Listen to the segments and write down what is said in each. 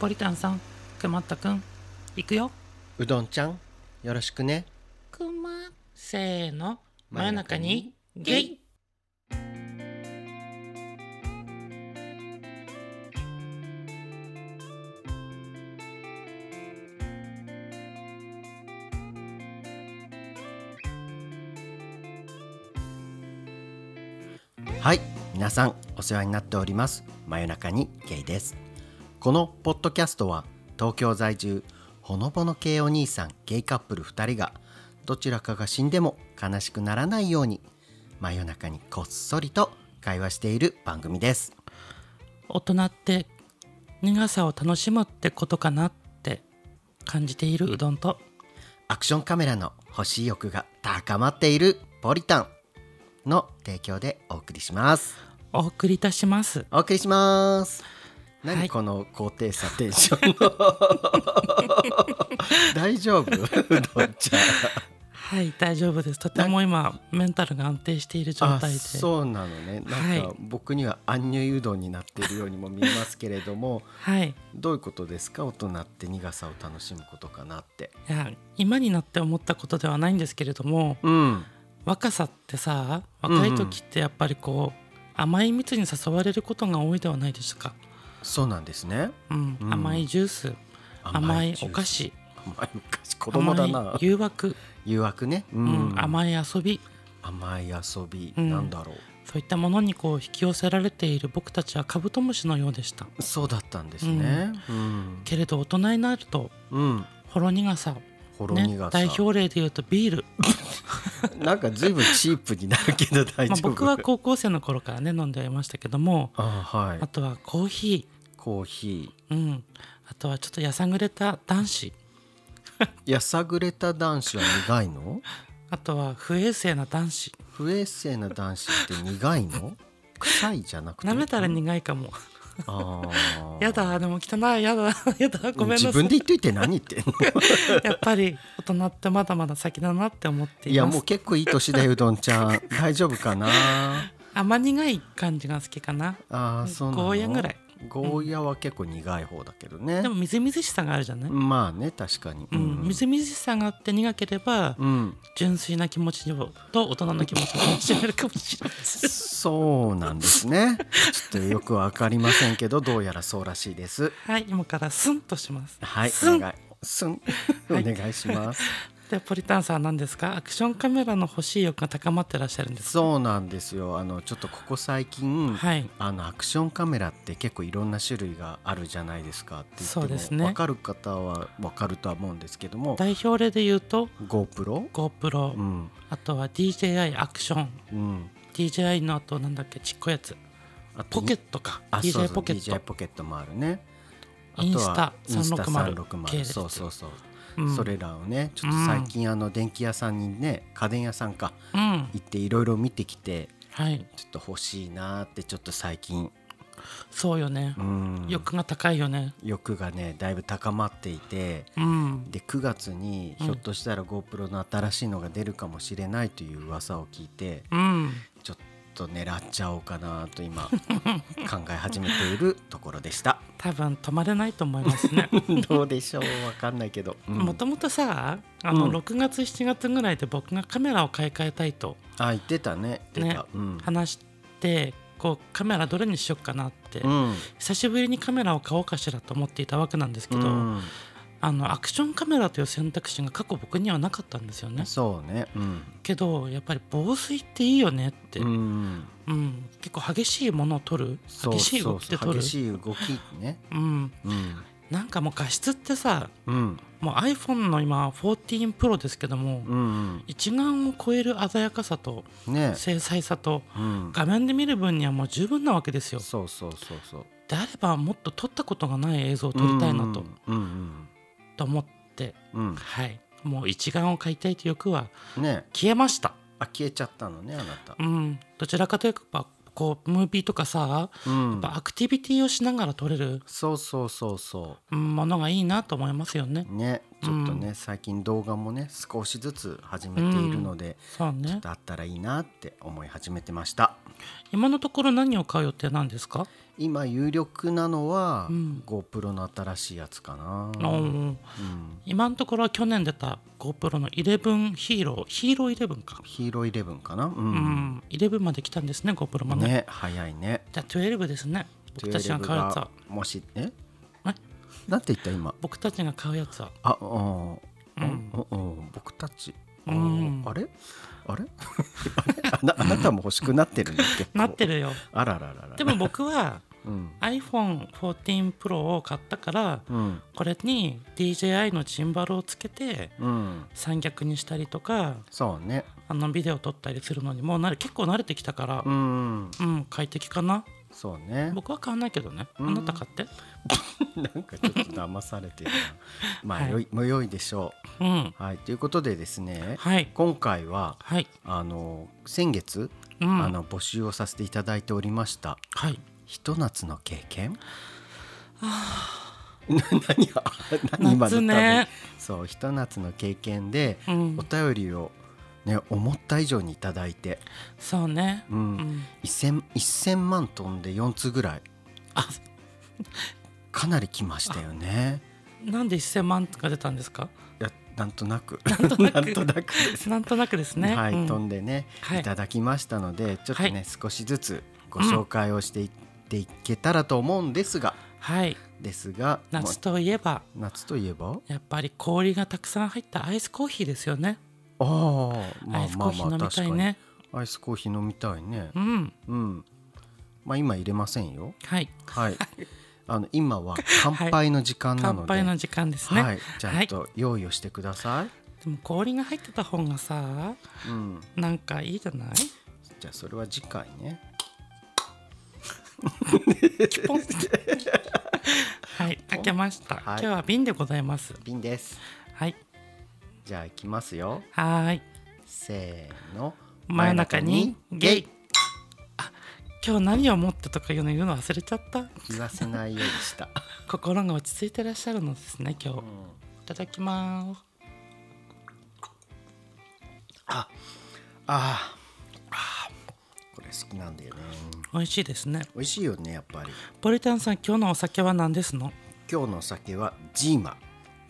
ポリタンさんくまったくん行くよ。うどんちゃんよろしくね。くませーの。真夜中にゲイ。はい皆さんお世話になっております。真夜中にゲイですこのポッドキャストは東京在住ほのぼの系お兄さんゲイカップル2人がどちらかが死んでも悲しくならないように真夜中にこっそりと会話している番組です。大人って苦さを楽しむってことかなって感じているうどんと。アクションカメラの欲しい欲が高まっているポリタンの提供でお送りします。お送りいたします。お送りします何、はい。この高低差テンション？の 大丈夫？うどんちゃん。はい大丈夫です。とても今メンタルが安定している状あ態で。そうなのね。なんか、はい僕にはアンニュイうどんになっているようにも見えますけれども。はい。どういうことですか？大人って苦さを楽しむことかなって。いや今になって思ったことではないんですけれどもうん。若さってさ若い時ってやっぱりこう、甘い蜜に誘われることが多いではないですか、そうなんですね。うん。うん。甘いジュース。甘いお菓子。甘いお菓子。子供だ甘ない誘惑、誘惑ね。ううん。甘い遊び。甘い遊び、うん。なんだろそういったものにこう引き寄せられている僕たちはカブトムシのようでした。うそうだったんですね。うん、けれど大人になるとうん、ほろ苦さ。ほろね苦さ、代表例で言うとビール、なんかずいぶんチープになるけど大まあ、丈夫、僕は高校生の頃からね飲んではいましたけどもあはい。あとはコーヒコーヒー、うん、あとはちょっとやさぐれた男子。ーやさぐれた男子は苦いの？あとは不衛生な男子。不衛生な男子って苦いの？臭いじゃなくて？舐めたら苦いかも。あー。やだでも汚いやだやだごめんなさい。自分で言っといて何言ってんの？やっぱり大人ってまだまだ先だなって思っています。いやもう結構いい年だようどんちゃん。大丈夫かな？甘苦い感じが好きかな。あーそうなの？ゴーヤぐらいゴーヤは結構苦い方だけどね、でもみずみずしさがあるじゃない、まあね確かに。うん。みずみずしさがあって苦ければ、うん。純粋な気持ちをと大人の気持ちを楽しめるかもしれないそうなんですね。ちょっとよくわかりませんけどどうやらそうらしいです。はい今からスンとします。はいスン。お願い。すんお願いします、でポリタンさんは何ですか？アクションカメラの欲しい欲が高まってらっしゃるんですか？そうなんですよ。あのちょっとここ最近、はい。あのアクションカメラって結構いろんな種類があるじゃないですかって言ってもそうですね。分かる方は分かるとは思うんですけども代表例で言うと GoPro、GoPro、うん。あとは DJI アクション。うん、DJI のあとなんだっけ？ちっこいやつ。あとポケットか。DJI ポケッ DJI トポケットもあるね。インスタあとはインスタ360 360系列そう。そうそう、う。んそれらをねちょっと最近あの電気屋さんにね家電屋さんかうん。行っていろいろ見てきてはい。ちょっと欲しいなーってちょっと最近。そうよね。うん。欲が高いよね。欲がねだいぶ高まっていてうん。で9月にひょっとしたら GoPro の新しいのが出るかもしれないという噂を聞いてうんと狙っちゃおうかなと今 考え始めているところでした。多分止まれないと思いますね。どうでしょうわかんないけど、うん。もともとさあの、うん。6月7月ぐらいで僕がカメラを買い替えたいとあ言ってたね。言ってた、ねうん。話してこうカメラどれにしようかなって、うん。久しぶりにカメラを買おうかしらと思っていたわけなんですけど、うんあのアクションカメラという選択肢が過去僕にはなかったんですよね。そうね。うん。けどやっぱり防水っていいよねって、ううん。ん結構激しいものを撮る。激しい動きで撮るそう。そう激しい動きね。うん、うん。なんかもう画質ってさうん。もう iPhone の今14 Pro ですけども、うん一眼を超える鮮やかさとうんね。精細さとうん。画面で見る分にはもう十分なわけですよ。そうそうそうそう。であればもっと撮ったことがない映像を撮りたいなと,、うんと思ってうん。うんはい。もう一眼を買いたいという欲は消えました。あ消えちゃったのねあなた。うん。どちらかというとこうムービーとかさ、うん。やっぱアクティビティをしながら撮れるそうそうそうそう。んものがいいなと思いますよね。うねちょっとね、最近動画もね少しずつ始めているので、そうね。ちょっとあったらいいなって思い始めてました。今のところ何を買う予定なんですか？今有力なのは、うん。GoPro の新しいやつかな、おー今のところは去年出た GoPro の11ヒーローヒーロー11か。ヒーロー11かな？う、うん。ん11まで来たんですね GoPro もねね早いね。じゃあ12ですね。僕たちが買うやつは。12がもしええ？なんて言った今？僕たちが買うやつは。あうん、うん僕たち、うん。あれ？あれ？あなあなたも欲しくなってるね なってるよ。あららららでも僕は うん。iPhone14 Pro を買ったからうん。これに DJI のジンバルをつけてうん。三脚にしたりとかそうね。あのビデオ撮ったりするのにもうなれ結構慣れてきたからうん。うん快適かな？そうね。僕は買わないけどね。あうん。なた買って なんかちょっと騙されてるな。まあ、はい。よいもう良いでしょう。ん。うはい。ということでですねはい。今回ははい。あの先月、うん。あの募集をさせていただいておりましたはい。ひと夏の経験？な 何が何今夏のね。そうひと夏の経験でうん。お便りをね思った以上にいただいて、そうね。う、うん。ん 1000, 1000万飛んで4つぐらい。あかなり来ましたよね。なんで1000万が出たんですか？いやなんとなく。なんとなく。なんとなくです。ね。はい、うん。飛んでね、はい。い、ただきましたのでちょっとね、はい。少しずつご紹介をしていっていけたらと思うんですが。はい。ですが夏といえば。夏といえば？やっぱり氷がたくさん入ったアイスコーヒーですよね。ああまアあまあイスコーヒーアイスコーヒー飲みたいね。うん。うん。まあ今入れませんよ。はい。はい あの今は乾杯の時間なので、乾杯の時間ですね。はい。ちゃんと用意をしてください、でも氷が入ってた方がさうん。なんかいいじゃない？じゃあそれは次回ね。はい。開けました、はい。今日は瓶でございます。瓶です。はい。じゃあいきますよ。はーい。せーの。真夜中にゲイ。あ今日何を持ってとかいうの言うの忘れちゃった。言わせないようにした、心が落ち着いてらっしゃるのですね今日、うん。いただきます。あああこれ好きなんだよね。美味しいですね。美味しいよねやっぱり。ポリタンさん今日のお酒は何ですの？今日のお酒はジーマ。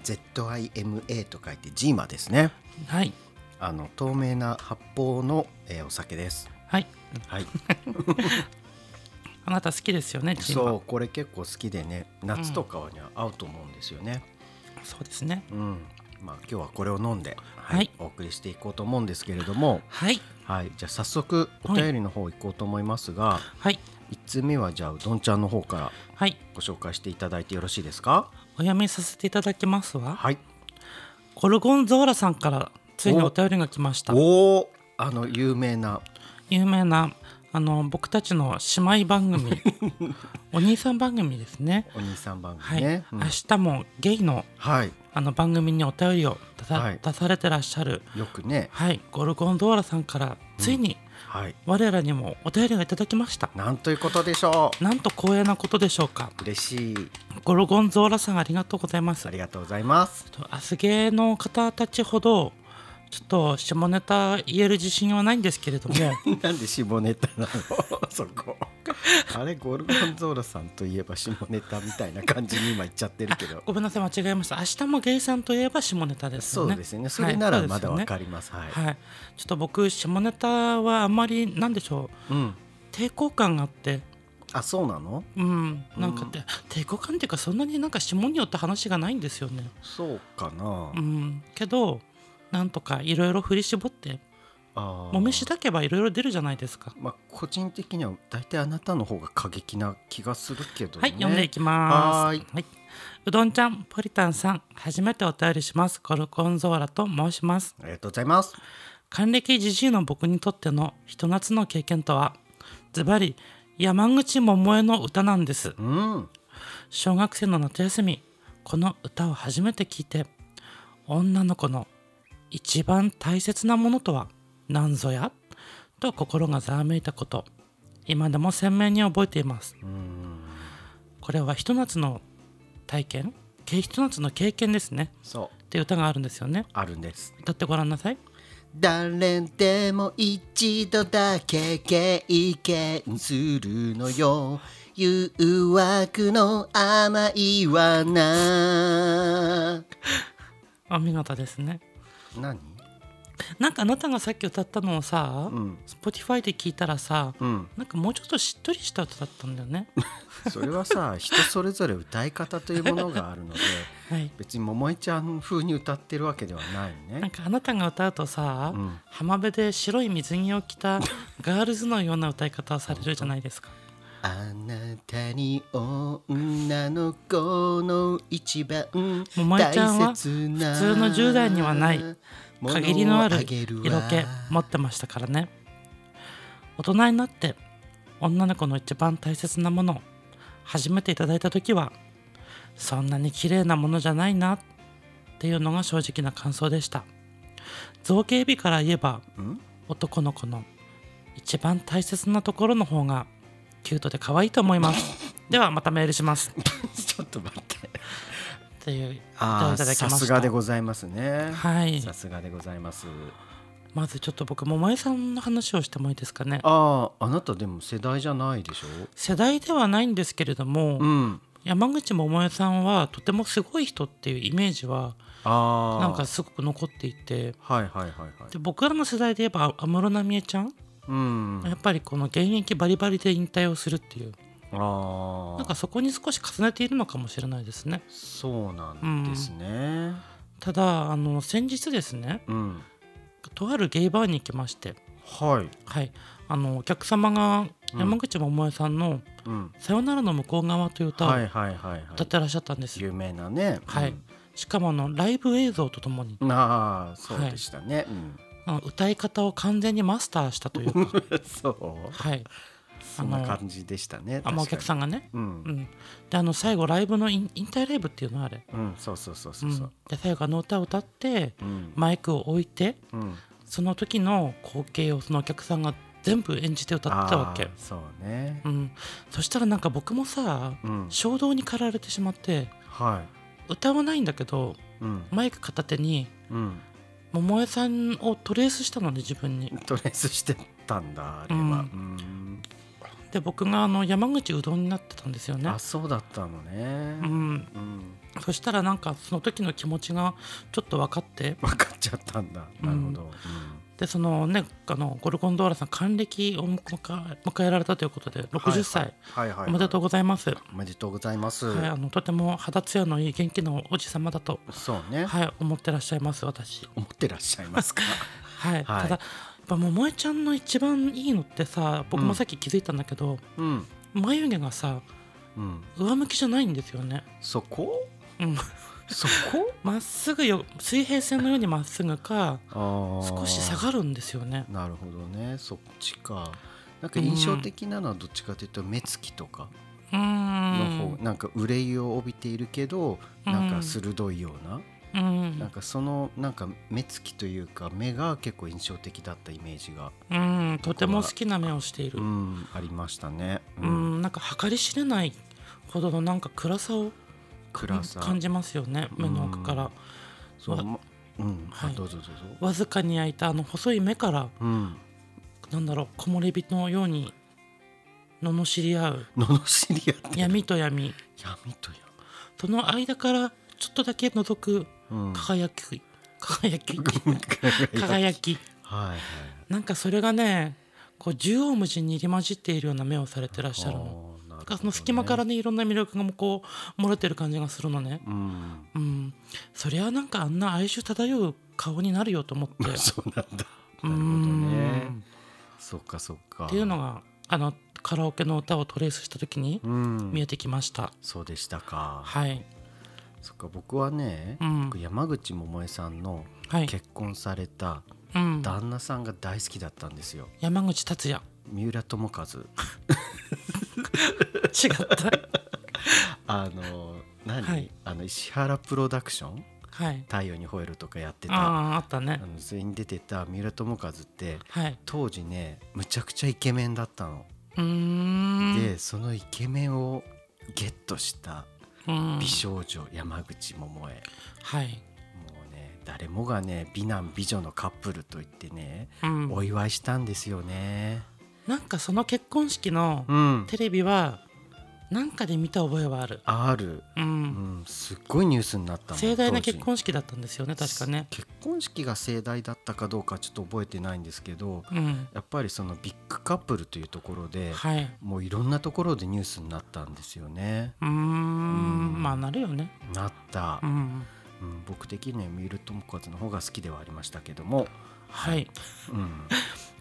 ZIMA と書いてジーマですね。はい。あの透明な発泡の、えーお酒です。はいはい。あなた好きですよね そうこれ結構好きでね夏とかには合うと思うんですよね。そうですね。うん、まあ今日はこれを飲んで、はいはい。お送りしていこうと思うんですけれども。はい。はい。じゃあ早速お便りの方行こうと思いますが、はい。一通目はじゃあうどんちゃんの方からはい。ご紹介していただいてよろしいですか？お読みさせていただきますわ。はい。ゴルゴンゾーラさんからついにお便りが来ました。おおあの有名な有名なあの僕たちの姉妹番組。お兄さん番組ですね。お兄さん番はい、組ね、うん。明日もゲイのはい。あの番組にお便りを出さ,、はい。出されてらっしゃるよくね。はい。ゴルゴンゾーラさんからついにはい。我らにもお便りがいただきました、なんということでしょなんと光栄なことでしょうか。う嬉しい。ゴルゴンゾーラさんありがとうございます。ありがとうございます。とアスゲーの方たちほどちょっと下ネタ言える自信はないんですけれども。なんで下ネタなの？そこ。あれゴルゴンゾーラさんといえば下ネタみたいな感じに今言っちゃってるけど。ごめんなさい間違えました。明日もゲイさんといえば下ネタですよね。そうですね。それならまだわるかります。はい、はい、ちょっと僕下ネタはあんまりなんでしょう。うん。抵抗感があって。あそうなの？うん。なんかって、抵抗感っていうかそんなになんか下によって話がないんですよね。そうかな、うん。けどなんとかいろいろ振り絞ってもみしだけばいろいろ出るじゃないですかまあ個人的には大体あなたの方が過激な気がするけどねはい、読んでいきます。はーいうどんちゃん、ポリタンさん、初めてお便りします。コルコンゾーラと申します。ありがとうございます還暦じじいの僕にとってのひと夏の経験とは、ズバリ山口百恵の歌なんです。うん小学生の夏休み、この歌を初めて聞いて、女の子の一番大切なものとは何ぞや？と心がざわめいたこと、今でも鮮明に覚えています。うんこれはひと夏の体験？けひと夏の経験ですね。そっていう歌があるんですよね。あるんです。歌ってごらんなさい。誰でも一度だけ経験するのよ。誘惑の甘いわな お見事ですね何？なんかあなたがさっき歌ったのをさ、うん。Spotify で聞いたらさ、うん。なんかもうちょっとしっとりした歌だったんだよね。それはさ人それぞれ歌い方というものがあるので はい。別に桃井ちゃん風に歌ってるわけではないね。なんかあなたが歌うとさ、うん。浜辺で白い水着を着た ガールズのような歌い方をされるじゃないですかあなたに女の子の一番桃井ちゃんは大切な普通の10代にはない限りのある色色気持ってましたからね。大人になって女の子の一番大切なものを初めていただいた時はそんなに綺麗なものじゃないなっていうのが正直な感想でした。造形美から言えばん？男の子の一番大切なところの方がキュートで可愛いと思います。ではまたメールします。ちょっと待って。っていうあさすがでございますね。はい。さすがでございます。まずちょっと僕桃江さんの話をしてもいいですかね。あああなたでも世代じゃないでしょ？世代ではないんですけれども、うん。山口百恵さんはとてもすごい人っていうイメージはなんかすごく残っていて。はいはいはいはい。で僕らの世代で言えば安室奈美恵ちゃん、うん。やっぱりこの現役バリバリで引退をするっていう。ああなんかそこに少し重ねているのかもしれないですね。そうなんですね。ただあの先日ですねうん。とあるゲイバーに行きまして。はい。はい。あのお客様が山口百恵さんのうん「さよならの向こう側」という歌をはいはいはいはい。歌ってらっしゃったんです。よ、有名なね。はい、しかもあのライブ映像とともに。うんああそうでしたねあの歌い方を完全にマスターしたというか。う んそう。はい。そんな感じでしたねあのお客さんんがね、ううん。ん、であの最後ライブのイン引退ライブっていうのあれ、うんそうそうそうそうそう。うん、で最後あの歌を歌ってうん。マイクを置いてうん。その時の光景をそのお客さんが全部演じて歌ってたわけ。そうね。うん、そしたらなんか僕もさうん。衝動に駆られてしまっては歌わないんだけどいうん。マイク片手にうん桃江さんをトレースしたので自分に。トレースしてたんだあれは。うん。うん。で僕があの山口うどんになってたんですよね。あそうだったのね。うん、うん。そしたらなんかその時の気持ちがちょっと分かって。分かっちゃったんだ。なるほどでそのねあのゴルゴンドーラさん還暦を迎え迎えられたということで60歳、はいはいはい。おめでとうございます、はおめでとうございます。い、あのとても肌ツヤのいい元気なおじ様だと、そうね。はい、思ってらっしゃいます私。思ってらっしゃいますか？はい、はい。ただやっぱ桃江ちゃんの一番いいのってさ僕もさっき気づいたんだけど、うん。眉毛がさうん。上向きじゃないんですよね。そこ？うんそこ？まっすぐよ水平線のようにまっすぐか少し下がるんですよね。なるほどね。そっちか。なんか印象的なのはどっちかというと目つきとかのん。方。なんか憂いを帯びているけどなんか鋭いような。うん。なんかそのなんか目つきというか目が結構印象的だったイメージが。うん。とても好きな目をしている。うん。ありましたね。う、ん。なんか計り知れないほどのなんか暗さを暗さ。感じますよね目の奥から。わそう。まうん、はい。あどうぞどうぞ。わずかに開いたあの細い目からうん。なんだろう木漏れ日のように罵り合う。罵り合って闇と闇。闇とその間からちょっとだけ覗くやうん。輝き輝き。輝き。はいはい。なんかそれがねこう縦横無尽に入り混じっているような目をされてらっしゃるの。かその隙間からねいろんな魅力がこう漏れてる感じがするのね。うん。うん、そりゃなんかあんな哀愁漂う顔になるよと思って。そうなんだ。なるほうどんね。そっかそっか。っていうのがあのカラオケの歌をトレースした時にうん。見えてきました。そうでしたか。はい、そっか僕はね、うん。僕山口百恵さんのはい、結婚されたうん、旦那さんが大好きだったんですよ。山口達也。三浦友和 違った。あの何、はいあの石原プロダクション？はい。太陽に吠えるとかやってたああああったね。のそれに出てた三浦友和ってはい。当時ねむちゃくちゃイケメンだったの、うーん。でそのイケメンをゲットしたうん美少女山口百恵、はい。もう誰もがね美男美女のカップルと言ってね、うんお祝いしたんですよね。なんかその結婚式のうん、テレビはなんかで見た覚えはある、ある、う、うん。ん、すっごいニュースになった盛大な結婚式だったんですよね確かね。結婚式が盛大だったかどうかちょっと覚えてないんですけどうん。やっぱりそのビッグカップルというところで、はい。もういろんなところでニュースになったんですよね。うーん。まあなるよね。なった。う、ん。うん、僕的には三浦友和の方が好きではありましたけども、はい。うん、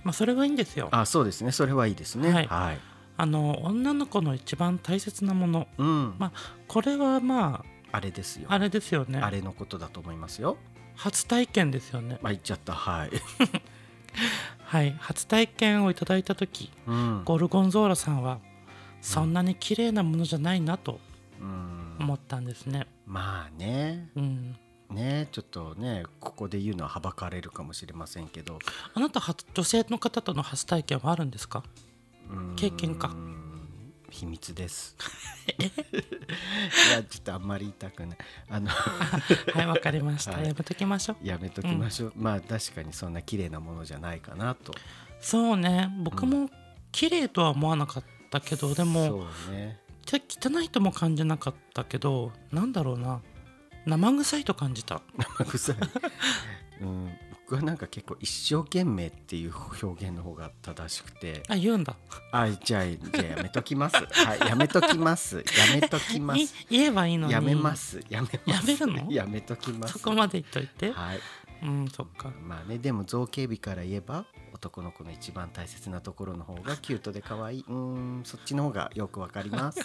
まあそれはいいんですよ。あそうですね。それはいいですね。はい。はい。あの女の子の一番大切なもの。うん。まこれはまあれですよ。ああれですよね。あれのことだと思いますよ。初体験ですよね。まあ言っちゃった。はい。はい。初体験をいただいた時うん。ゴルゴンゾーラさんはそんなに綺麗なものじゃないなとうん。思ったんですね。まあね。うんねちょっとねここで言うのははばかれるかもしれませんけど。あなた初女性の方との初体験はあるんですか？うん。経験か。秘密です。いやちょっとあんまり言いたくない。あの はいわかりました、はい。やめときましょう。やめときましょう、まあ確かにそんな綺麗なものじゃないかなと。そうね。僕も綺麗とは思わなかったけどでもそうね。じゃ汚いとも感じなかったけどなんだろうな生臭いと感じた。生臭い、うん、僕はなんか結構一生懸命っていう表現の方が正しくて。あ言うんだ。あじゃあじゃあやめときます。はいやめときます。やめときまいす言えばいいのに。やめます。やめます。やめるの？やめときます。そこまで言っといて。はい。うんそっか。まあねでも造形美から言えば男の子の一番大切なところの方がキュートで可愛い。うーんそっちの方がよくわかります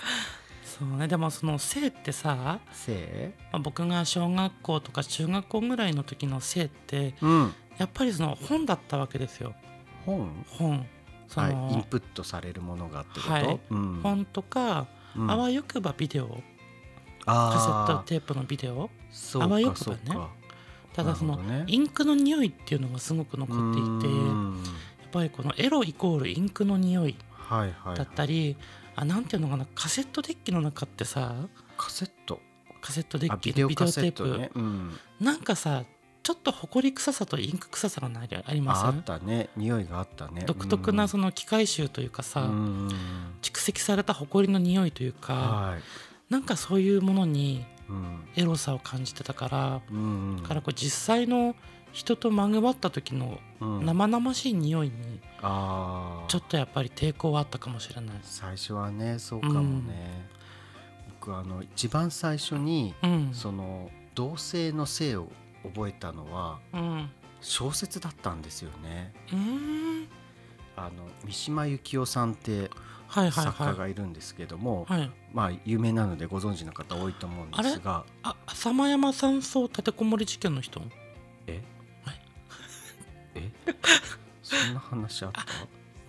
そうね。でもその性ってさ、せまあ僕が小学校とか中学校ぐらいの時の性っていうん。やっぱりその本だったわけですよ。本？本。その、はいインプットされるものがってこと、はい。うん。本とか、うん。あわよくばビデオ。カセットテープのビデオ。あわよかくばね。ただその、インクの匂いっていうのがすごく残っていてうやんっぱりこのエロイコールインクの匂いはいはい。だったり、あなんていうのかなカセットデッキの中ってさカセット？カセットデあッキビデオテープ、うん、なんかさちょっとほこり臭さとインク臭さがないあります？ああったね。匂いがあったね。独特なその機械臭というかさ、うん。蓄積されたほこりの匂いというか、はい。なんかそういうものにうん。エロさを感じてたから、うんだからこう実際の人とまぐわった時のうん。生々しい匂いにああちょっとやっぱり抵抗はあったかもしれない。最初はねそうかもね、僕あの一番最初にうん、その同性の性を覚えたのはうん、小説だったんですよね。あの三島由紀夫さんって作家はがいるんですけども、い。はい、まあ有名なのでご存知の方多いと思うんですが。あ浅間山山荘立てこもり事件の人？え？はいえ？そんな話あっ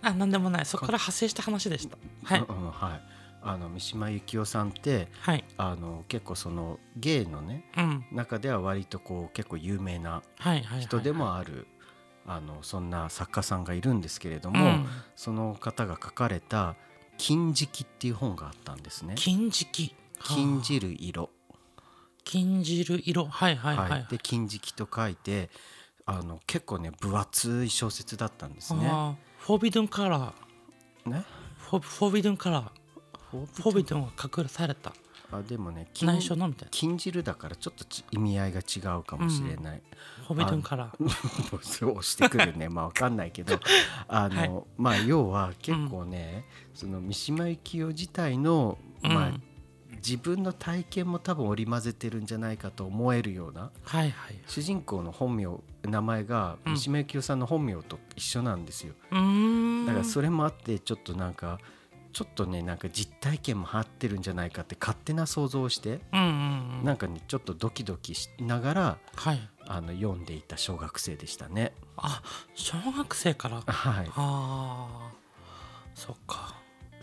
た？あなんでもない。そこから派生した話でした。はい。うんうんはい。あの三島由紀夫さんってはい。あの結構そのゲイのねうん。中では割とこう結構有名な人でもある、あのそんな作家さんがいるんですけれども、うん。その方が書かれた「金色」っていう本があったんですね。金色。禁じる色、金汁色。はいはいはい、はい。で金色と書いてあの結構ね分厚い小説だったんですね。フォービドゥンカラーね？フォフォービドゥンカラーフォービドゥンは隠された。あでもね金内緒のみたいな。禁じるだからちょっとち意味合いが違うかもしれない。フォービドゥンカラーそう押してくるね。まあわかんないけど。あの、はい。まあ要は結構ね、その三島由紀夫自体の、まあうん。自分の体験も多分織り交ぜてるんじゃないかと思えるようなはいはい。主人公の本名名前がうん。三島由紀夫さんの本名と一緒なんですよ、うーん。だからそれもあってちょっとなんかちょっとねなんか実体験も張ってるんじゃないかって勝手な想像をして、うんうんうん。なんかねちょっとドキドキしながらはい。あの読んでいた小学生でしたね。あ小学生から。はい。ああそっか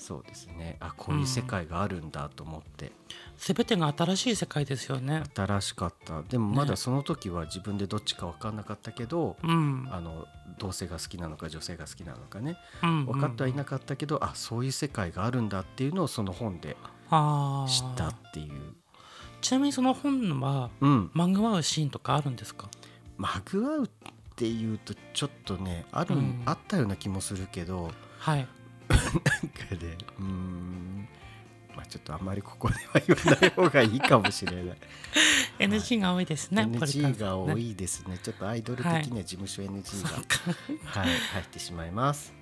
そうですね。あこういう世界があるんだと思って、全てが新しい世界ですよね。新しかった。でもまねだその時は自分でどっちか分かんなかったけど、うん。あの同性が好きなのか女性が好きなのかね。うん分かってはいなかったけど、あそういう世界があるんだっていうのをその本で知ったっていう、ちなみにその本はうん、漫画うシーンとかあるんですか？まぐわうっていうとちょっとねある、うん。あったような気もするけどはいかねうーん。まあちょっとあんまりここでは言わない方がいいかもしれない。NG が多いですね、NG が多いですね。ちょっとアイドル的には事務所 NG が、はい入ってしまいます。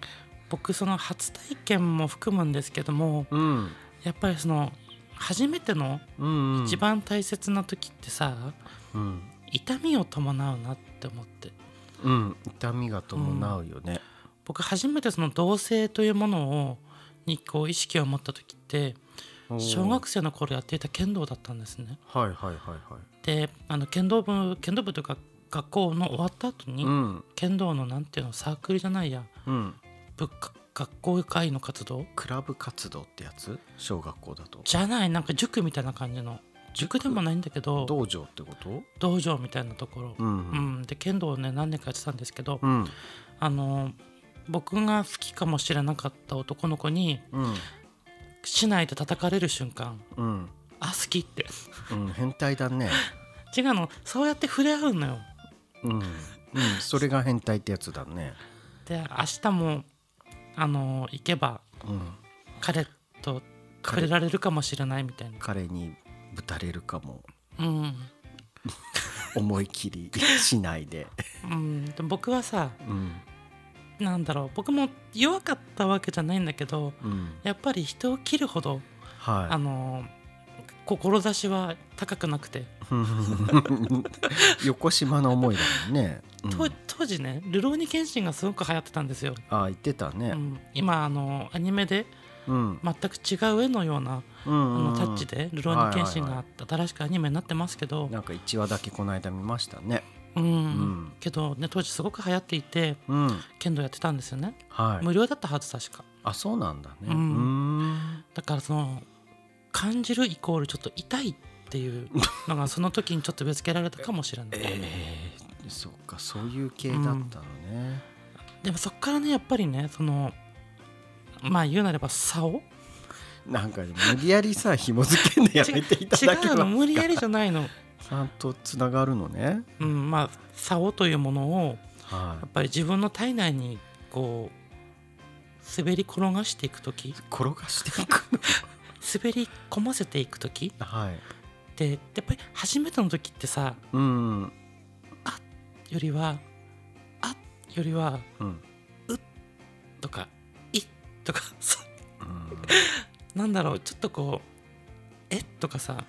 僕その初体験も含むんですけどもうん。やっぱりその初めての一番大切な時ってさ、うん、痛みを伴うなって思って。うん、痛みが伴うよね、僕初めてその同性というものをにこう意識を持った時って小学生の頃やっていた剣道だったんですね。はいはいはいはい。であの剣道部剣道部というか学校の終わった後に、うん。剣道のなんていうのサークルじゃないや。うん。部学校会の活動？クラブ活動ってやつ？小学校だと。じゃないなんか塾みたいな感じの。塾？でもないんだけど。道場ってこと？道場みたいなところ、うん。うん。で剣道をね何年かやってたんですけど、うん。あの僕が好きかもしれなかった男の子にうん市内で叩かれる瞬間。うん。あ好きって。うん変態だね。違うの。そうやって触れ合うのよ。うん。うんそれが変態ってやつだね。で明日もあの行けばうん彼と触れられるかもしれないみたいな。彼にぶたれるかも。うん、思い切りしないで。うん、で僕はさうんなんだろう僕も弱かったわけじゃないんだけどうん。やっぱり人を切るほどあはの志は高くなくて、い 横島の思いだもんね、うん。当当時ね「ルローニケンシン」がすごく流行ってたんですよ、あ言ってたね。うん、今あのアニメでうん。全く違う絵のような、うんあうん。のタッチで「ルローニケンシン」が新しくアニメになってますけど、なんか1話だけこの間見ましたねうん。ん。けどね当時すごく流行っていてうん。剣道やってたんですよね、はい。無料だったはず確か。あそうなんだね。ううん。んだからその感じるイコールちょっと痛いっていう のがその時にちょっとぶつけられたかもしれない、えー、そうかそういう系だったのね、でもそっからねやっぱりねそのまあ言うなれば竿なんかね無理やりさ紐付けんでやめていた違だけますか？うの無理やりじゃないのちゃんとつながるのね。うんまあ竿というものをはやっぱり自分の体内にこう滑り転がしていく時。い転がしていく 滑り込ませていく時。のはい。でやっぱり初めての時ってさうん。よりはあよりはうん。とかいとかさう。ん。なんだろうちょっとこうえとかさ。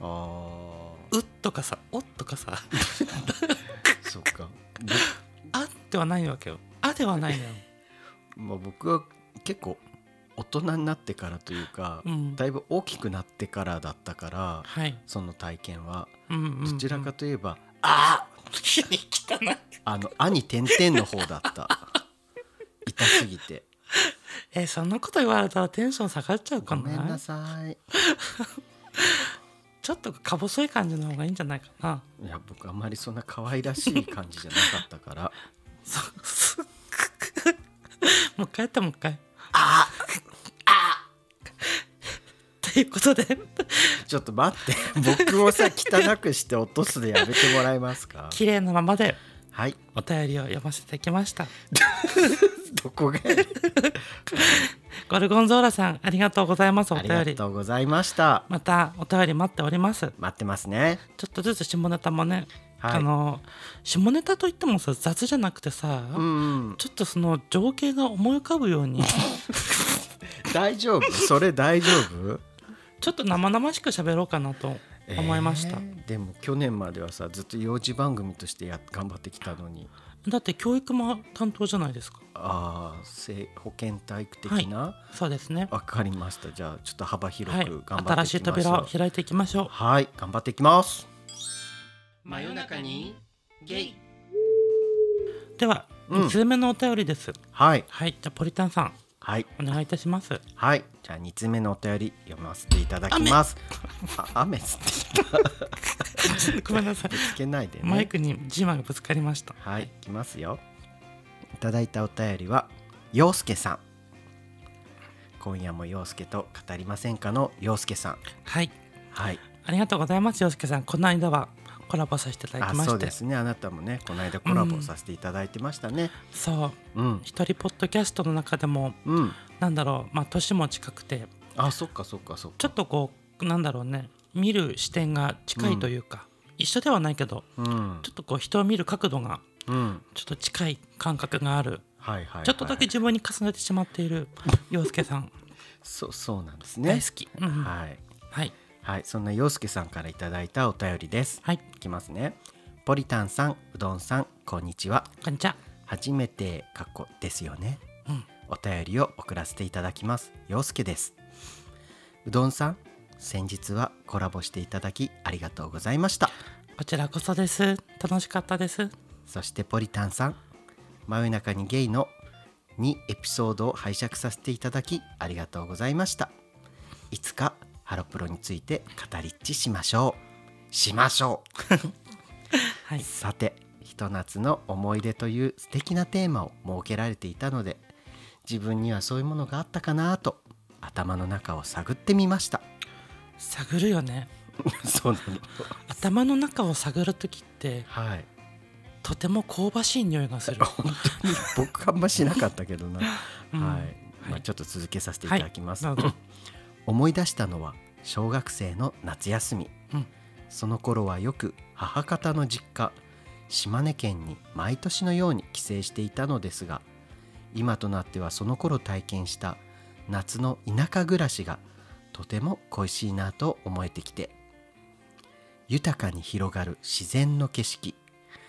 あうとかさおとかさ。ー そっか。あではないわけよ。あではないのよ、まあ、僕は結構大人になってからというか、うん、だいぶ大きくなってからだったからはい、その体験は。うんうんうん、どちらかといえば「あ汚いあの「あ」に点々の方だった。痛すぎて。えそんなこと言われたらテンション下がっちゃうかな。ごめんなさい ちょっとか細い感じの方がいいんじゃないかな。いや僕あんまりそんな可愛らしい感じじゃなかったから。もう一回やってもう一回あということで。ちょっと待って。僕をさ汚くして落とすでやめてもらえますか？綺麗なままではい。お便りを読ませてきました。どこがゴルゴンゾーラさんありがとうございます。おありが便りとうございました。またお便り待っております。待ってますね。ちょっとずつ下ネタもね、はい。あの下ネタといってもさ雑じゃなくてさ、うん。ちょっとその情景が思い浮かぶように。大丈夫？それ大丈夫？ちょっと生々しく喋ろうかなと思いました、えーでも去年まではさずっと幼児番組としてや頑張ってきたのにだって教育も担当じゃないですか。ああ性保健体育的な？そうですね。わ、かりました。じゃあちょっと幅広はいく頑張って新しいいきましょう、扉を開いていきましょう。はい。頑張っていきます。真夜中にゲイ。ではうん。2通目のお便りです、はい。はい。じゃあポリタンさんはい。お願いいたします。はい。じゃあ2つ目のお便り読ませていただきます。あ雨っつってごめんなさい。つけないでね。マイクにジーマがぶつかりました。はい、いきますよ。いただいたお便りは、陽介さん。今夜も陽介と語りませんかの陽介さん。はい。はい。ありがとうございます洋介さん。この間はコラボさせていただきあまして。そうですね。あなたもねこの間コラボさせていただいてましたね。そう。うん。一人ポッドキャストの中でもうん。なんだろうまあ年も近くてあそっかそっかそっか。ちょっとこうなんだろうね見る視点が近いというか、一緒ではないけどうん。ちょっとこう人を見る角度がうん。ちょっと近い感覚がある。はいはいはいちょっとだけ自分に重ねてしまっている洋介さん。そうそうなんですね。大好き、うんうん。はい。はいはいそんな陽介さんからいただいたお便りです。はい。いきますね。ポリタンさんうどんさんこんにちは。こんにちは。初めて過去ですよね、うん。お便りを送らせていただきます。陽介です。うどんさん先日はコラボしていただきありがとうございました。こちらこそです。楽しかったです。そしてポリタンさん真夜中にゲイの2エピソードを拝借させていただきありがとうございました。いつかハロプロについて語りっちしましょう。しましょう。はい。さてひと夏の思い出という素敵なテーマを設けられていたので自分にはそういうものがあったかなと頭の中を探ってみました。探るよね。そうなの。頭の中を探る時ってはい。とても香ばしい匂いがする。本当に僕あんましなかったけどな、うん。はい、まあ、はいちょっと続けさせていただきます、はい思い出したのは小学生の夏休み、うん。その頃はよく母方の実家島根県に毎年のように帰省していたのですが今となってはその頃体験した夏の田舎暮らしがとても恋しいなと思えてきて豊かに広がる自然の景色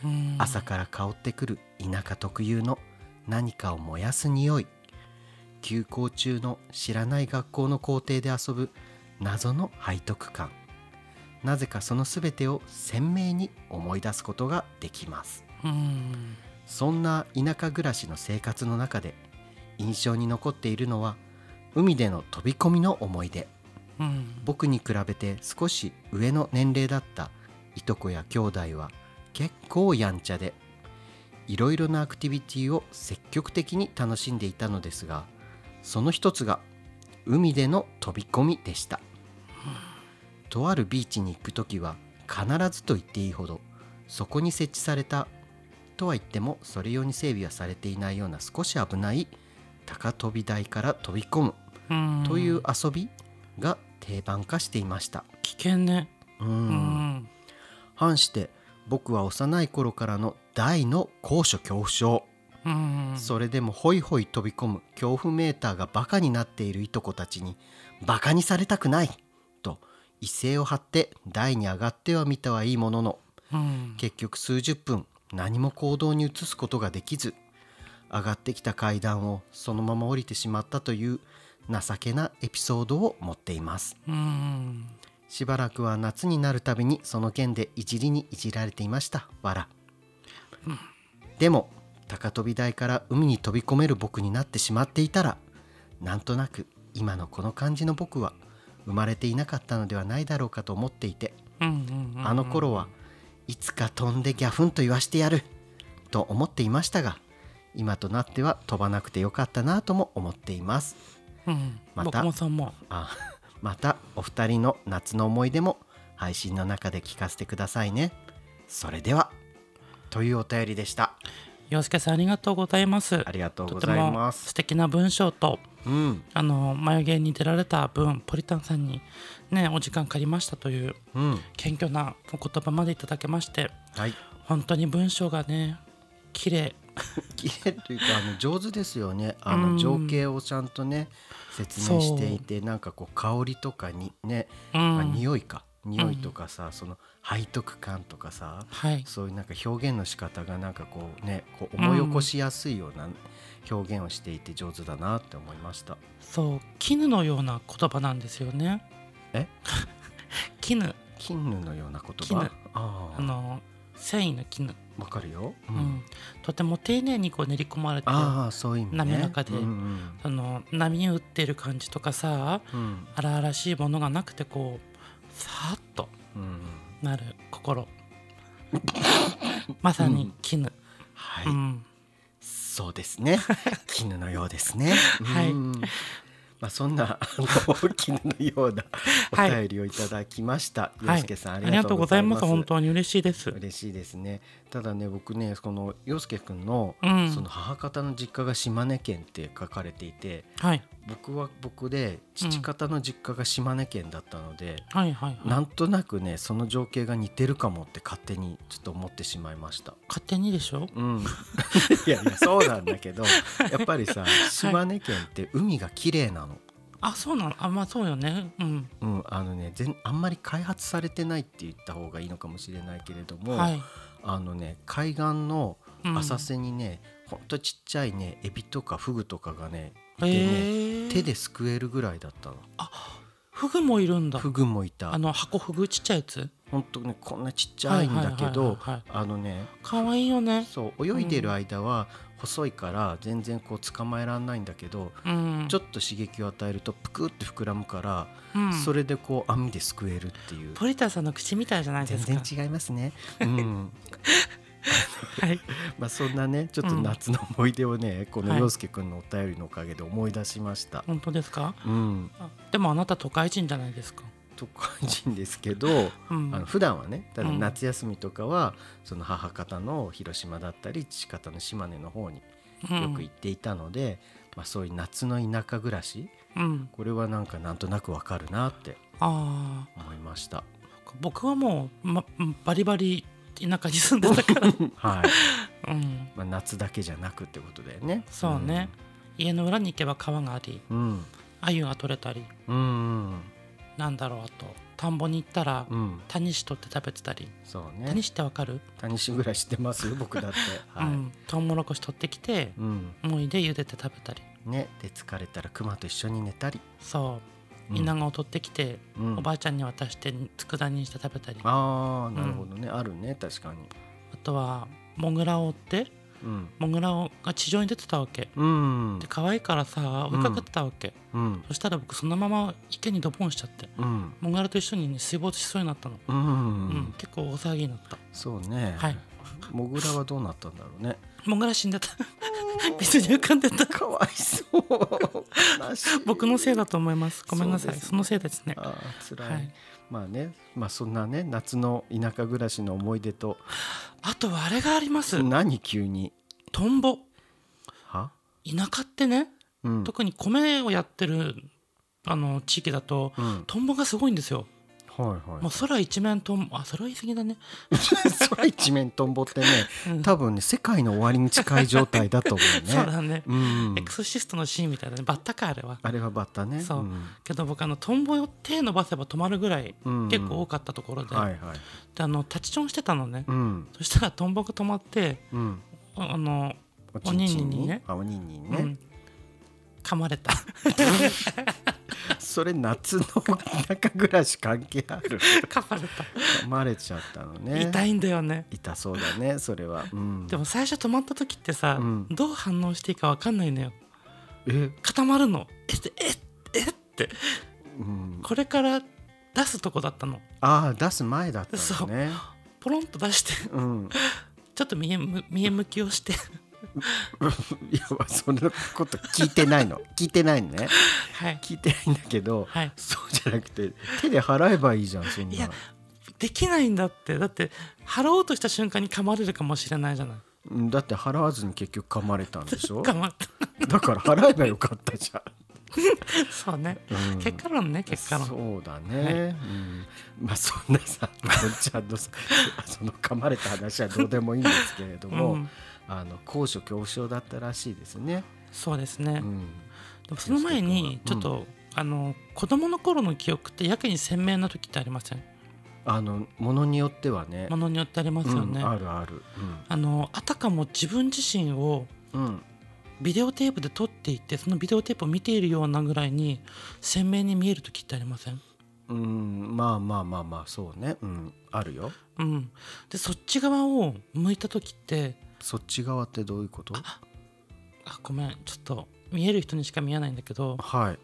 うん。朝から香ってくる田舎特有の何かを燃やす匂い休校中の知らない学校の校庭で遊ぶ謎の背徳感。なぜかその全てを鮮明に思い出すことができます。そんな田舎暮らしの生活の中で印象に残っているのは海での飛び込みの思い出。僕に比べて少し上の年齢だったいとこや兄弟は結構やんちゃでいろいろなアクティビティを積極的に楽しんでいたのですがその一つが海での飛び込みでした。とあるビーチに行く時は必ずと言っていいほどそこに設置されたとは言ってもそれ用に整備はされていないような少し危ない高飛び台から飛び込むうん。という遊びが定番化していました。危険ね。ううん。ん反して僕は幼い頃からの大の高所恐怖症、うんそれでもホイホイ飛び込む恐怖メーターがバカになっているいとこたちにバカにされたくないと一斉を張って台に上がってはみたはいいものの。うん。結局数十分何も行動に移すことができず上がってきた階段をそのまま降りてしまったという情けなエピソードを持っています。うん。しばらくは夏になるたびにその件でいじりにいじられていましたわら、でも高飛び台から海に飛び込める僕になってしまっていたらなんとなく今のこの感じの僕は生まれていなかったのではないだろうかと思っていてあの頃はいつか飛んでギャフンと言わしてやると思っていましたが今となっては飛ばなくてよかったなとも思っています。うん。またあ またお二人の夏の思い出も配信の中で聞かせてくださいね。それではというお便りでした。う洋介さんありがとうございます。ありがとうございとてもます素敵な文章とうん。あの眉毛に出られた分ポリタンさんにねお時間借りましたといううん。謙虚なお言葉までいただけましてはい。本当に文章がね綺麗。綺麗というかあの上手ですよね。あうん。の情景をちゃんとね説明していてなんかこう香りとかにね、うん。まあ、匂いか。匂いとかさ、その背徳感とかさはい。そういうなんか表現の仕方がなんかこうねこう思い起こしやすいような表現をしていて上手だなって思いました。そう絹のような言葉なんですよね。え？絹。絹のような言絹。葉あ。あの繊維の絹、あわかるよ、ううん。とても丁寧にこう練り込まれてああそういうね。滑らかでうんあの波打ってる感じとかさうん。うん荒々しいものがなくてこうさーっと。うんなる心。まさに絹、はい、うん。そうですね。絹のようですね。はい。うん。まあそんなあの 絹のようなおはい。便りをいただきました。はい。洋介さん、ありがとうございます。本当に嬉しいです。嬉しいですね。ただね僕ねこの洋介くんの、うん。その母方の実家が島根県って書かれていて、はい僕は僕で父方の実家が島根県だったので、はいはいはい。なんとなくねその情景が似てるかもって勝手にちょっと思ってしまいました。勝手にでしょ？うん、いやいやそうなんだけど やっぱりさ島根県って海が綺麗なの。あそうなの？あまあそうよね。うん。うん、あのね全あんまり開発されてないって言った方がいいのかもしれないけれども、はい。あのね海岸のうん。浅瀬にね、ほんとちっちゃいねエビとかフグとかがねいてへね、ー。手ですくえるぐらいだったの。フグもいるんだ。フグもいた。あの箱フグちっちゃいやつ？ほんとねこんなちっちゃいんだけどあのねかわいいよね。そう泳いでる間は細いから全然こう捕まえらんないんだけど、うん。ちょっと刺激を与えるとプクって膨らむから、うん。それでこう網ですくえるっていう。ポリタさんの口みたいじゃないですか。全然違いますね。うん、はい。まあそんなねちょっと夏の思い出をね、このはい陽介くんのお便りのおかげで思い出しました。本当ですか？うん、あでもあなた都会人じゃないですか。都会人ですけど、うん。あの普段はねただうん。夏休みとかは、その母方の広島だったり父方の島根の方にうん。よく行っていたので、まあ、そういう夏の田舎暮らしうん。これはなんかなんとなくわかるなって思いました。僕はもう、ま、バリバリ田舎に住んでたから、はいうん、まあ、夏だけじゃなくってことだよね。そうね、家の裏に行けば川がありうん。鮎が取れたりうん。うん。なんだろうあと田んぼに行ったら、うん。タニシ取って食べてたり、そうタニね。シってわかる、タニシぐらい知ってます？よ、僕だって。はい。うん、トウモロコシ取ってきてうん。もいで茹でて食べたりね、で疲れたら熊と一緒に寝たり。そううん稲子を取ってきて、うんおばあちゃんに渡して佃煮にして食べたりあああ、なるほどね、あるね、確かに。とはモグラを追ってうん。モグラをが地上に出てたわけうんで。可愛いからさ追いかけてたわけ、うん。そしたら僕そのまま池にドボンしちゃってうん。モグラと一緒に、ね、水没しそうになったの、ううんん。結構大騒ぎになったそうね。はい。モグラはどうなったんだろうね。モグラ死んでた水に浮かんでたかわいそう。悲しい僕のせいだと思いますごめんなさいそ,、そうですねのせいですねあ、辛い。はいまあね、まあそんなね、夏の田舎暮らしの思い出と。あとはあれがあります何急に。トンボは。田舎ってねうん。特に米をやってるあの地域だとうん。トンボがすごいんですよはいはい。もう。空一面トンボあそれは言い過ぎだね、空一面トンボってね、うん多分ね世界の終わりに近い状態だと思うね。そうだね、うん。エクソシストのシーンみたいなねバッタかあれは。あれはバッタね。そう。ん。けど僕あのトンボを手伸ばせば止まるぐらいうん。結構多かったところで,、はいはい。であのタチチョンしてたのね、うん。そしたらトンボが止まってうん。あの、おおにんにんにね。あおにんにんね。うん、噛まれた。それ夏の田舎暮らし関係ある？噛まれた、噛まれちゃったのね。痛いんだよね。痛そうだねそれは。うん。でも最初止まった時ってさ、うん。どう反応していいか分かんないのよ。え、固まるの。え？ってえ？え？って。うん。これから出すとこだったの。ああ出す前だったのね。ポロンと出して。うん。ちょっと見えむ見え向きをして いやそんなこと聞いてないの。聞いてないのね。はい。聞いてないんだけど、はい。そうじゃなくて手で払えばいいじゃんそんな。いやできないんだって。だって払おうとした瞬間に噛まれるかもしれないじゃない。うんだって払わずに結局噛まれたんでしょ？噛まっただから払えばよかったじゃん。そうね、うん。結果論ね結果論。そうだね、うん、まあそんなさのんちゃんのさ その噛まれた話はどうでもいいんですけれども、うんあの高所恐怖症だったらしいですね、そうですね、うん、でもその前にちょっと、あの子供の頃の記憶ってやけに鮮明な時ってありません？あのものによってはね。ものによってありますよね、うん、あるある。あのあたかも自分自身をうん、うんビデオテープで撮っていってそのビデオテープを見ているようなぐらいに鮮明に見える時ってありません？うん、まあまあまあまあそうね、うん、あるよ。うん。でそっち側を向いた時ってそっち側ってどういうこと？あごめんちょっと見える人にしか見えないんだけどはい、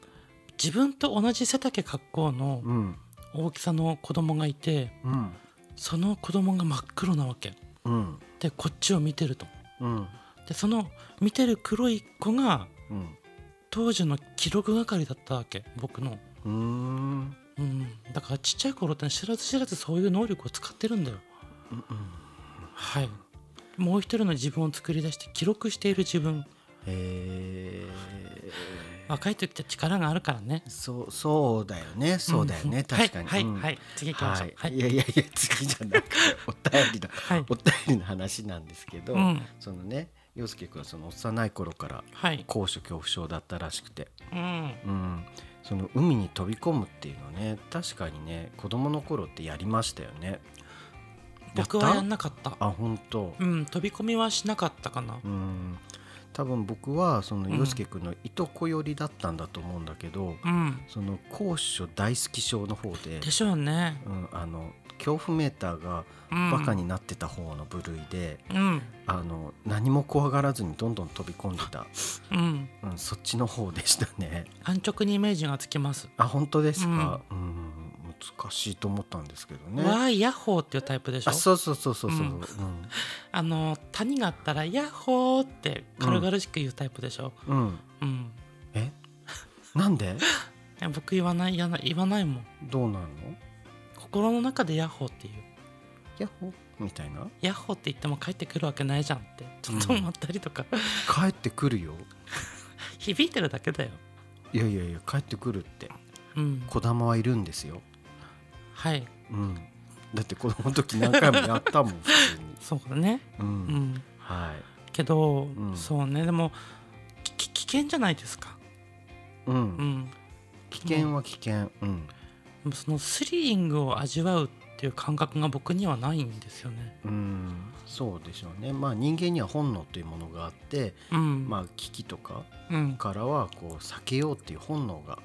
自分と同じ背丈格好のうん。大きさの子供がいてうん。その子供が真っ黒なわけ。うん。でこっちを見てると。うん。でその見てる黒い子がうん。当時の記録係だったわけ僕の、うーん。うん、だからちっちゃい頃って知らず知らずそういう能力を使ってるんだよ、はいもう一人の自分を作り出して記録している自分。へ若い時って力があるからね。えそうそうだよね。そうだよね、ん。確かに。はいはい、うん。はい、次行きましょう。はい、はい。いやいやいや次じゃなくてお便りの、はい。お便りの話なんですけど、うん。そのね陽介君はその幼い頃からはい。高所恐怖症だったらしくて、うん。うん、その海に飛び込むっていうのね確かにね子供の頃ってやりましたよね。僕はやんななかった。あ本当。うん飛び込みはしなかったかな。うん。多分僕はそのうん。陽介君のいとこ寄りだったんだと思うんだけど、うん。その高所大好き症の方で、でしょうね。うん、あの恐怖メーターがうん。バカになってた方の部類で、うん。あの何も怖がらずにどんどん飛び込んでた、うん。うん、そっちの方でしたね。安直にイメージがつきます。あ本当ですか、うん難しいと思ったんですけどね。わーいヤッホーっていうタイプでしょ？あそうそうそうそうそう、ううん。んあの谷があったらヤッホーって軽々しく言うタイプでしょ？うん、うん、え？なんで？僕言わない言わない言わないもん。どうなんの？心の中でヤッホーっていう。ヤッホー？みたいな？ヤッホーって言っても帰ってくるわけないじゃんって。ちょっと思ったりとか、帰ってくるよ。響いてるだけだよ。いやいやいや帰ってくるって。うん。児玉はいるんですよ、はい。うん、だって子供の時何回もやったもん 普通に、そうだね。うん。うん。はい。けど、ん。そうね。でもき危険じゃないですか。うん。うん。危険は危険。うん。そのスリリングを味わうっていう感覚が僕にはないんですよね。うん。そうでしょうね。まあ人間には本能というものがあってうん。まあ危機とかうん。からはこう避けようっていう本能が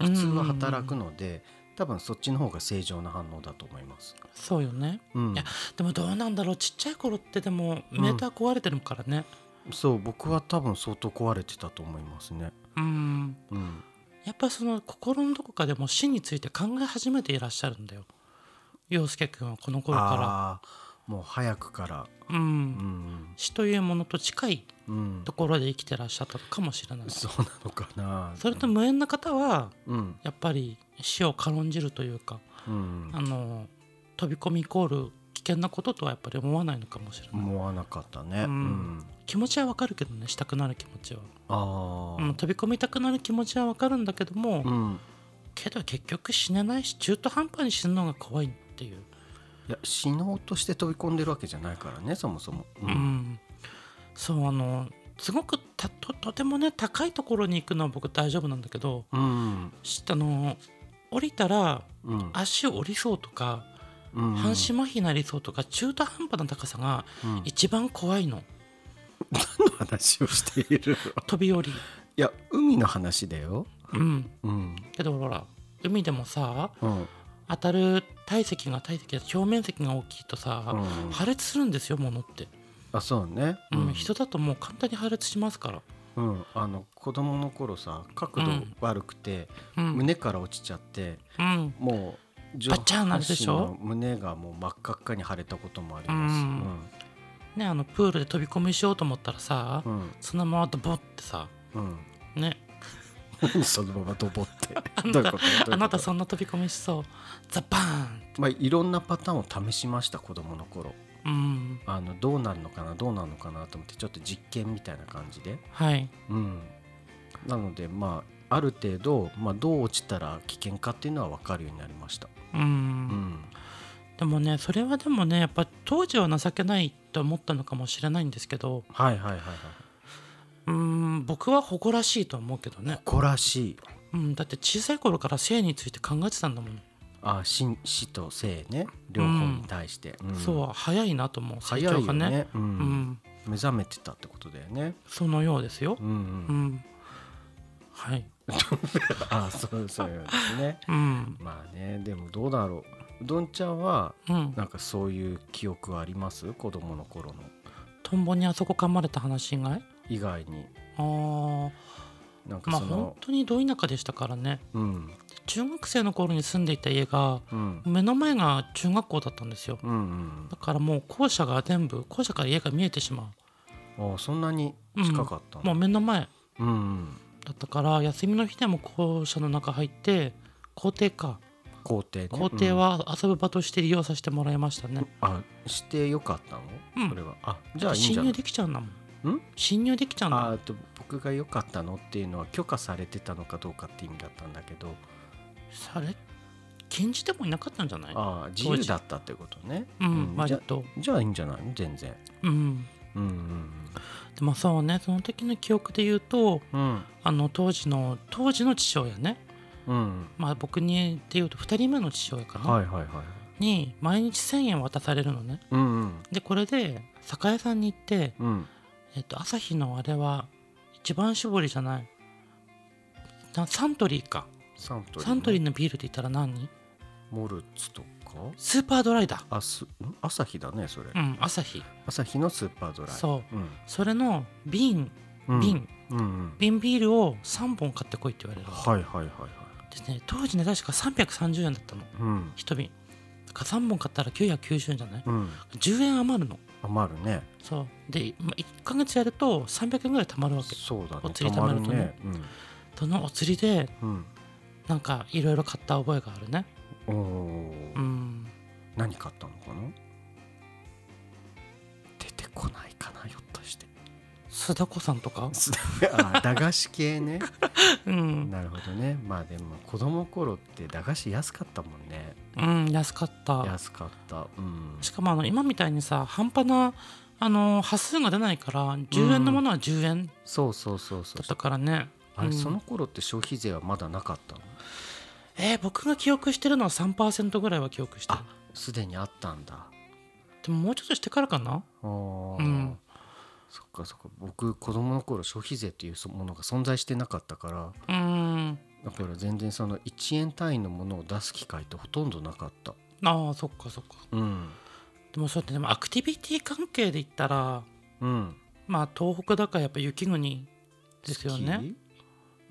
普通は働くので多分そっちの方が正常な反応だと思います。そうよね。うん。いやでもどうなんだろう。ちっちゃい頃ってでもメーター壊れてるからね。そう僕は多分相当壊れてたと思いますね。うん。うん、やっぱりその心のどこかでも死について考え始めていらっしゃるんだよ。陽介君はこの頃かあーもう早くから、ら。うん、うん。死というものと近いうん。と、ころで生きてらっしゃったのかもしれない。そうなのかな。それと無縁な方はうん。やっぱり死を軽んじるというかうん。あの飛び込みイコール危険なこととはやっぱり思わないのかもしれない。思わなかったね。ううん。ん、気持ちはわかるけどねしたくなる気持ちは、ああ、うん、飛び込みたくなる気持ちはわかるんだけども、うん、けど結局死ねないし中途半端に死ぬのが怖いっていう、いや死のうとして飛び込んでるわけじゃないからねそもそも。ううん。そうあのすごくたととてもね高いところに行くのは僕大丈夫なんだけどうん。しあの降りたらうん。足を折りそうとか、うん、半身麻痺になりそうとか中途半端な高さがうん。一番怖いの。何の話をしているの？飛び降り。いや海の話だよ。うん。うん。けどほら海でもさうん。当たる体積が体積が表面積が大きいとさ、うん。破裂するんですよ物って、あそうね。うん人だともう簡単に破裂しますから、うん、あの子供の頃さ角度うん。悪くて、うん。胸から落ちちゃってうん、もう上半身の胸がもう真っ赤っかに腫れたこともあります。うん。ねあのプールで飛び込みしようと思ったらさ、うん。そのままドボってさうん。ね。うん、そのままドボって。あなたどういうこと？どういうこと？あなたそんな飛び込みしそう。ザバーンまあいろんなパターンを試しました子供の頃うん。あのどうなるのかなどうなるのかなと思ってちょっと実験みたいな感じで。はい。うん。なのでまあある程度、まあ、どう落ちたら危険かっていうのは分かるようになりました。うん、うん。でもねそれはでもねやっぱ当時は情けないと思ったのかもしれないんですけど。はいはいはいはい。うん僕は誇らしいと思うけどね、誇らしい。うん、だって小さい頃から性について考えてたんだもん、あ死死と生ね。両方に対して、うん。そう早いなと思う。成早いよ長がね。ね、うん。うん、目覚めてたってことだよね。そのようですよ。う、ん。ううん。ん、はい、あそうそうですね。うん。まあねでもどうだろう。うどんちゃんはうん、なんかそういう記憶はあります？子供の頃の。トンボにあそこ噛まれた話以外？以外に。ああなんかその、本当にど田舎でしたからね。うん中学生の頃に住んでいた家がうん。目の前が中学校だったんですよ。うんうんだからもう校舎が全部校舎から家が見えてしまあそんなに近かったうもうの目の前うんうん。だったから休みの日でも校舎の中入って校庭か。校庭ね。校庭は遊ぶ場として利用させてもらいましたね、うんあしてよかったの、うん。それは。あじゃあ侵入できちゃうんだもん。ん？侵入できちゃうんだもん。あと僕が良かったのっていうのは許可されてたのかどうかって意味だったんだけどそれ禁じてもいなかったんじゃない？ああ自由だったってことね。うん、割と。じゃあいいんじゃない？の全然。うん。うんでもそうねその時の記憶で言うとうん。うんあの当時の当時の父親ね。うん。まあ僕にで言うと2人目の父親かな、はいはいはいに毎日1000円渡されるのね。うんうん。でこれで酒屋さんに行って、うん。えっと、朝日のあれは一番搾りじゃない。なサントリーかサントリーね。サントリーのビールって言ったら何？モルツとか？スーパードライだ。あすん朝日だねそれ、うん朝日。朝日のスーパードライ。そう。うん。それの瓶うん。瓶、うんうん。瓶ビールを3本買ってこいって言われるはいはいはいはい。ですね当時ね確か330円だったの。うん。1瓶。だから3本買ったら990円じゃない？うん。10円余るの。余るね。そう。で、まあ、1ヶ月やると300円ぐらい貯まるわけ。そうだね。お釣り貯まるとね。たまそのお釣りでうんなんかいろいろ買った覚えがあるね。うんおー。うん。何買ったのかな？出てこないかなひょっとして。須田子さんとか？あ 駄菓子系ね。うん、なるほどね。まあでも子供の頃って駄菓子安かったもんね。うん、安かった。安かった。うん。しかもあの今みたいにさ半端なあの端数が出ないから10円のものは10円だそうそうそうそう。ったからね、あれ、うん。その頃って消費税はまだなかったの？えー僕が記憶してるのは3%ぐらいは記憶してる。あすでにあったんだ。でももうちょっとしてからかな。うん。そっかそっか。僕子供の頃消費税っていうものが存在してなかったからうん。だから全然その1円単位のものを出す機会ってほとんどなかった。ああそっかそっか。うん。でもそうやってでもアクティビティ関係で言ったらうん。まあ東北だからやっぱ雪国ですよね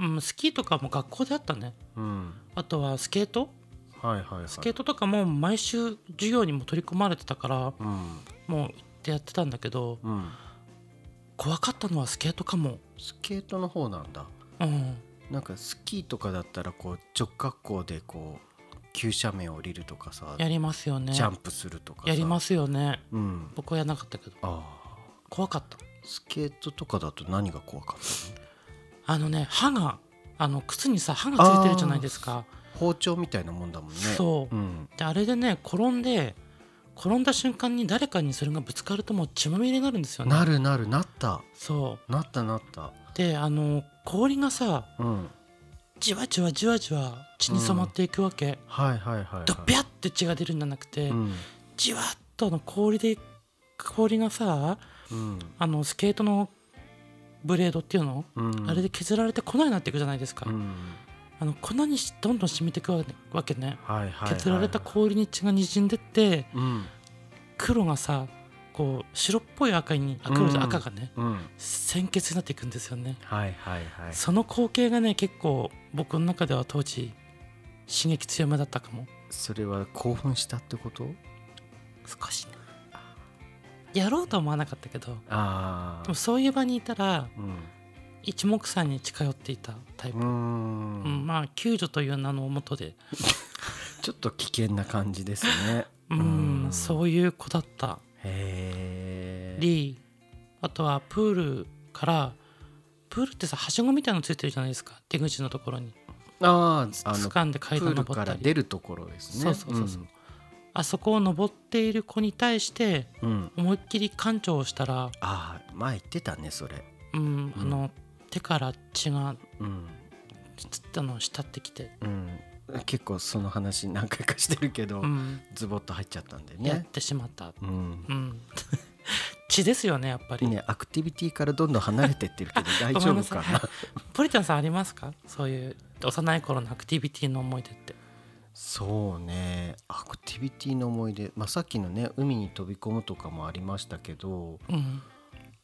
うん、スキーとかも学校であったね。うん。あとはスケート？はいはいはい。スケートとかも毎週授業にも取り込まれてたからうん。もう行ってやってたんだけどうん。怖かったのはスケートかも。スケートの方なんだ。うん。なんかスキーとかだったらこう直角行でこう急斜面を降りるとかさやりますよね。ジャンプするとかさ。やりますよね。うん。僕はやらなかったけど。ああ。怖かった。スケートとかだと何が怖かったあのね歯があの靴にさ歯がついてるじゃないですか。の包丁みたいなもんだもんね。そう。うん、であれでね転んで転んだ瞬間に誰かにそれがぶつかるともう血まみれになるんですよね。なるなるなった。そなったなった。うであの氷がさうん。じわじわじわじわ血に染まっていくわけ、はいはいはい、はい、ドビャって血が出るんじゃなくて、うん。じわっとあの氷で氷がさうん。あのスケートのブレードっていうの、うん。あれで削られて粉になっていくじゃないですか、うん。あの粉にしどんどん染みていくわけね。はいはいはい。はい削られた氷に血がにじんでってうん。黒がさこう白っぽい赤にあ黒じゃうん。赤がねうん。鮮血になっていくんですよね。はいはいはい。その光景がね結構僕の中では当時刺激強めだったかも。それは興奮したってこと？少しねやろうとは思わなかったけどああでもそういう場にいたらうん一目散に近寄っていたタイプ、うーうんんまあ救助という名のもとで。ちょっと危険な感じですね。うんうそういう子だった。へえりあとはプールからプールってさはしごみたいなのついてるじゃないですか。出口のところに。あーあの掴んで階プールから段登ったり出るところですね。そうそうそうそうあそこを登っている子に対してうん、うん思いっきり館長をしたら、ああ前言ってたねそれ。うん、あの手から血がうん。つあの滴ってきて、うん。結構その話何回かしてるけど、うん。ズボッと入っちゃったんでね。やってしまった、うん。うん、血ですよねやっぱり、ねアクティビティからどんどん離れてってるけど 大丈夫かな？さ ポリタンさんありますか？そういう幼い頃のアクティビティの思い出ってそうね。アクティビティの思い出、まあ、さっきのね海に飛び込むとかもありましたけどうん。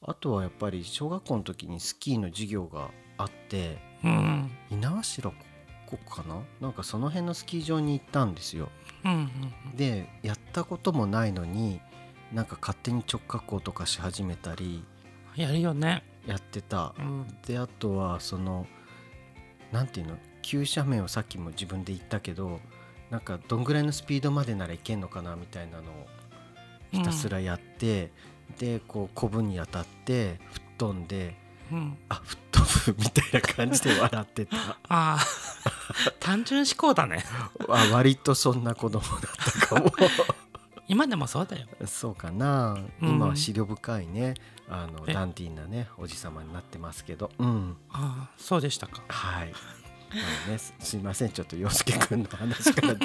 あとはやっぱり小学校の時にスキーの授業があってうん。猪苗代湖かな？なんかその辺のスキー場に行ったんですよ。うんうんでやったこともないのになんか勝手に直角行とかし始めたりやるよね。やってた。うん。であとはそのなんていうの？急斜面をさっきも自分で言ったけどなんかどんぐらいのスピードまでならいけんのかなみたいなのをひたすらやって、でこうコブに当たって吹っ飛んでうん、あ吹っ飛ぶみたいな感じで笑ってた。ああ単純思考だね。あ割とそんな子供だったかも。今でもそうだよ。そうかな。うん。今は思慮深いね。あのえ。ダンディーなねおじさまになってますけど。うん。ああそうでしたか。はい。あのね、すすいませんちょっと洋介くんの話から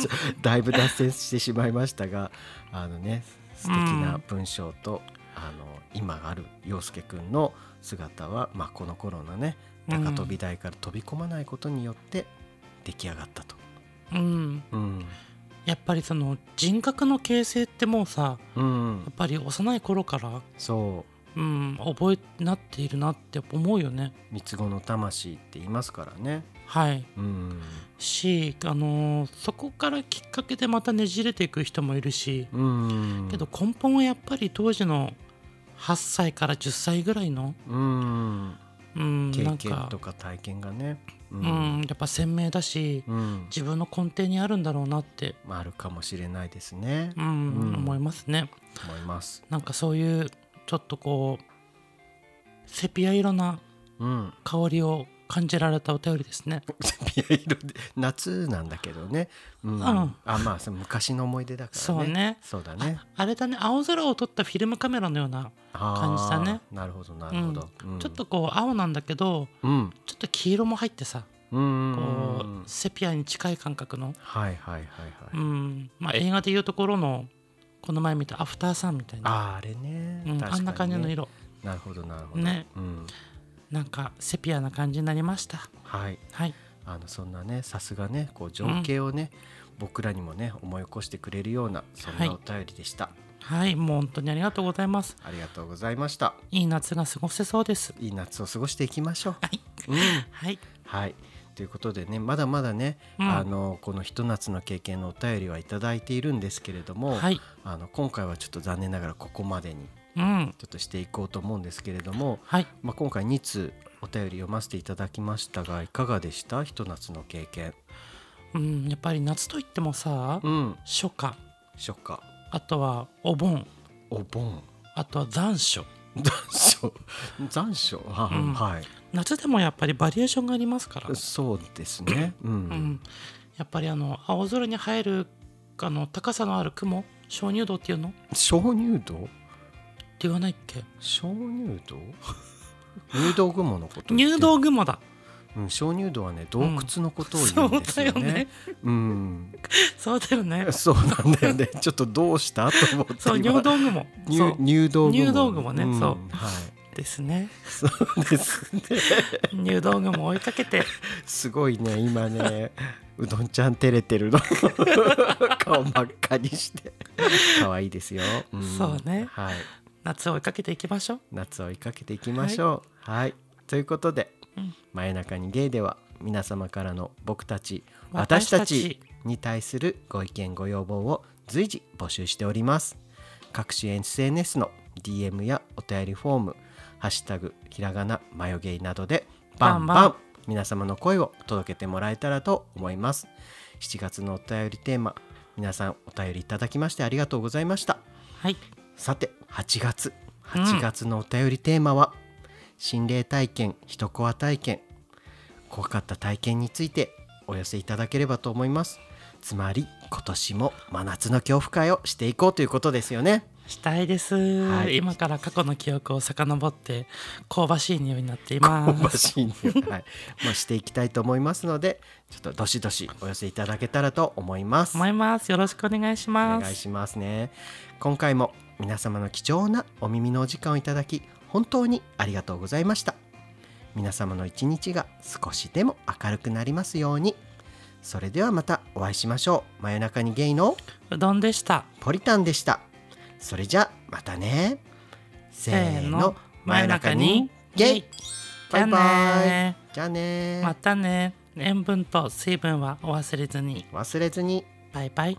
だいぶ脱線してしまいましたが あのね素敵な文章と、あの今ある洋介くんの姿は、まあ、この頃のねうん高飛び台から飛び込まないことによって出来上がったと。うん。うん。やっぱりその人格の形成ってもうさうん。やっぱり幼い頃からそう。ん覚えなっているなって思うよね。う三つ子の魂って言いますからね。はい。うん。しあのーそこからきっかけでまたねじれていく人もいるしうん。けど根本はやっぱり当時の8歳から10歳ぐらいの、うん。うん、経験とか体験がね。ううん、やっぱ鮮明だしうん。自分の根底にあるんだろうなって、まあ、あるかもしれないですね。うんうん。思いますね。思います。なんかそういうちょっとこうセピア色なうん。香りを感じられたお便りですね 夏なんだけどね。うん。んあまあ昔の思い出だからね。そうねそうだね。あれだね青空を撮ったフィルムカメラのような、感じだね。なるほどなるほど。うんちょっとこう青なんだけどうん。ちょっと黄色も入ってさうん。こうセピアに近い感覚の、はいはいはいはい。うんまあ、映画でいうところのこの前見た「アフターサン」みたいなあーあれね。うん、あんな感じの。色なるほどなるほど。ねうん。なんかセピアな感じになりました。はい。はい。あのそんなねさすがねこう情景をね、僕らにもね思い起こしてくれるようなそんはい。なお便りでした。はいもう本当にありがとうございます。ありがとうございました。いい夏が過ごせそうです。いい夏を過ごしていきましょう。はい。うん。はい。はい。ということでねまだまだね、うん。あのこのひと夏の経験のお便りはいただいているんですけれども、はい。あの今回はちょっと残念ながらここまでにうん。ちょっとしていこうと思うんですけれども、はい。まあ、今回2通お便り読ませていただきましたがいかがでした？ひと夏の経験。うんやっぱり夏といってもさうん。初夏。初夏。あとはお盆。お盆。あとは残暑。残暑。残暑？は、うん。はい。夏でもやっぱりバリエーションがありますから、そうですね。うん、うん、やっぱりあの青空に映えるあの高さのある雲鍾乳洞っていうの？鍾乳洞？言わないっけ？鍾乳洞？入道雲のこと入道雲だ。うん、鍾乳洞はね洞窟のことを言うんですよね。そうだよね。うん、そうだよね。そうなんだよね。ちょっとどうした？と思ってそう今入道雲。入入道雲。入道雲ね。ん。そう。はい。ですね。そうですね。入道雲追いかけて。すごいね今ね。うどんちゃん照れてるの。顔真っ赤にして。可愛いですよ。ん。そうね。はい。夏を追いかけていきましょう夏を追いかけていきましょう。はい。ということで、うん真夜中にゲイでは皆様からの僕たち私たちちに対するご意見ご要望を随時募集しております。各種 SNS の DM やお便りフォーム、ハッシュタグひらがなマヨゲイなどでバンバン皆様の声を届けてもらえたらと思います。7月のお便りテーマ、皆さんお便りいただきましてありがとうございました。はいさて8月。8月のお便りテーマは、心霊体験一コア体験。怖かった体験についてお寄せいただければと思います。つまり今年も真夏の恐怖会をしていこうということですよね。したいです、はい。今から過去の記憶を遡って香ばしい匂いになっていま香ばすしいねはい、まあ、していきたいと思いますのでちょっとどしどしお寄せいただけたらと思います。思います。よろしくお願いしおます。願いしますね。今回も皆様の貴重なお耳のお時間をいただき本当にありがとうございました。皆様の一日が少しでも明るくなりますように。それではまたお会いしましょう。真夜中にゲイのうどんでした。ポリタンでした。それじゃまたね。せーの。真夜中にゲイ。バイバじゃあイねじゃあねまたね塩分と水分はお忘れずに。忘れずに。バイバイ